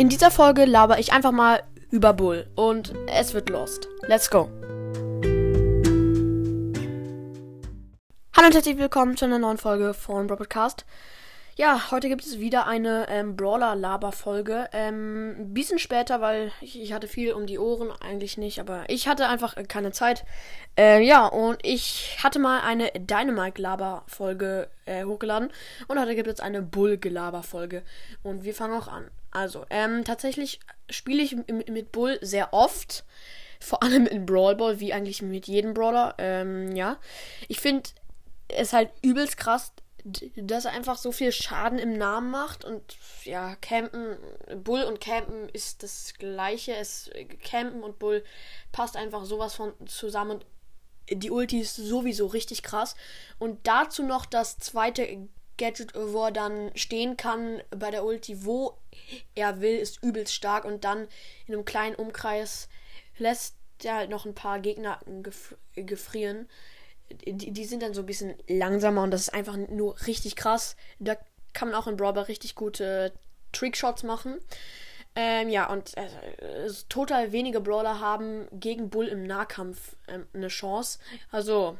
In dieser Folge laber ich einfach mal über Bull und es wird lost. Let's go. Hallo und herzlich willkommen zu einer neuen Folge von Broadcast. Ja, heute gibt es wieder eine ähm, Brawler-Laber-Folge. Ähm, ein bisschen später, weil ich, ich, hatte viel um die Ohren, eigentlich nicht, aber ich hatte einfach äh, keine Zeit. Äh, ja, und ich hatte mal eine Dynamite-Laber-Folge äh, hochgeladen und heute gibt es eine Bull-Gelaber-Folge. Und wir fangen auch an. Also, ähm, tatsächlich spiele ich mit Bull sehr oft. Vor allem in Brawl Ball, wie eigentlich mit jedem Brawler. Ähm, ja. Ich finde es halt übelst krass, dass er einfach so viel Schaden im Namen macht und ja, Campen, Bull und Campen ist das gleiche. Es Campen und Bull passt einfach sowas von zusammen und die Ulti ist sowieso richtig krass. Und dazu noch das zweite Gadget, wo er dann stehen kann bei der Ulti, wo er will, ist übelst stark und dann in einem kleinen Umkreis lässt er halt noch ein paar Gegner gef gefrieren die, die sind dann so ein bisschen langsamer und das ist einfach nur richtig krass. Da kann man auch in Brawler richtig gute Trickshots machen. Ähm, ja, und äh, total wenige Brawler haben gegen Bull im Nahkampf ähm, eine Chance. Also,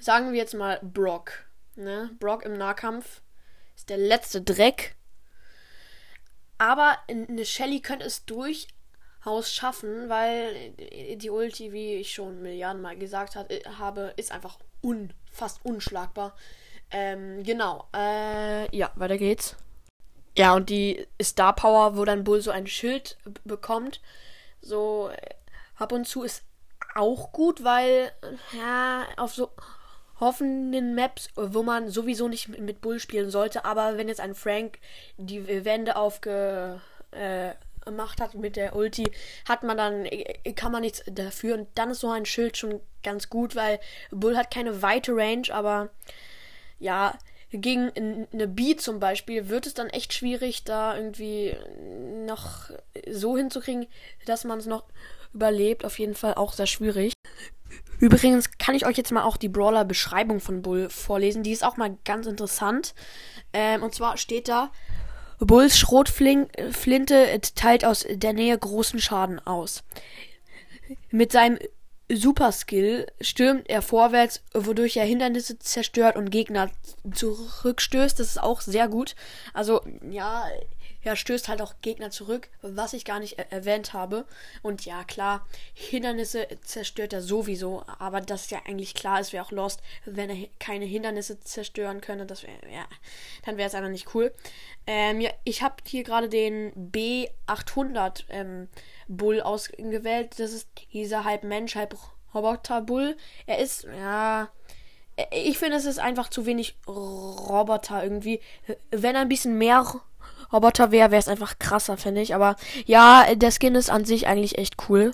sagen wir jetzt mal Brock. Ne? Brock im Nahkampf ist der letzte Dreck. Aber eine Shelly könnte es durch, Haus schaffen, weil die Ulti, wie ich schon Milliarden Mal gesagt äh, habe, ist einfach un, fast unschlagbar. Ähm, genau. Äh, ja, weiter geht's. Ja, und die Star Power, wo dann Bull so ein Schild bekommt, so äh, ab und zu ist auch gut, weil ja, auf so hoffenden Maps, wo man sowieso nicht mit Bull spielen sollte, aber wenn jetzt ein Frank die Wände aufge äh, gemacht hat mit der Ulti, hat man dann, äh, kann man nichts dafür. Und dann ist so ein Schild schon ganz gut, weil Bull hat keine weite Range, aber ja, gegen eine B zum Beispiel wird es dann echt schwierig, da irgendwie noch so hinzukriegen, dass man es noch überlebt. Auf jeden Fall auch sehr schwierig. Übrigens kann ich euch jetzt mal auch die Brawler-Beschreibung von Bull vorlesen. Die ist auch mal ganz interessant. Ähm, und zwar steht da, Bulls Schrotflinte teilt aus der Nähe großen Schaden aus. Mit seinem Superskill stürmt er vorwärts, wodurch er Hindernisse zerstört und Gegner zurückstößt. Das ist auch sehr gut. Also, ja, er stößt halt auch Gegner zurück, was ich gar nicht erwähnt habe. Und ja, klar, Hindernisse zerstört er sowieso, aber das ist ja eigentlich klar, es wäre auch lost, wenn er keine Hindernisse zerstören könnte. Das wäre, ja, dann wäre es einfach nicht cool. Ähm, ja, ich habe hier gerade den B800 ähm, Bull ausgewählt. Das ist dieser halb Mensch, halb Roboter Bull. Er ist, ja, ich finde, es ist einfach zu wenig Roboter irgendwie. Wenn er ein bisschen mehr Roboter wäre, wäre es einfach krasser, finde ich. Aber ja, der Skin ist an sich eigentlich echt cool.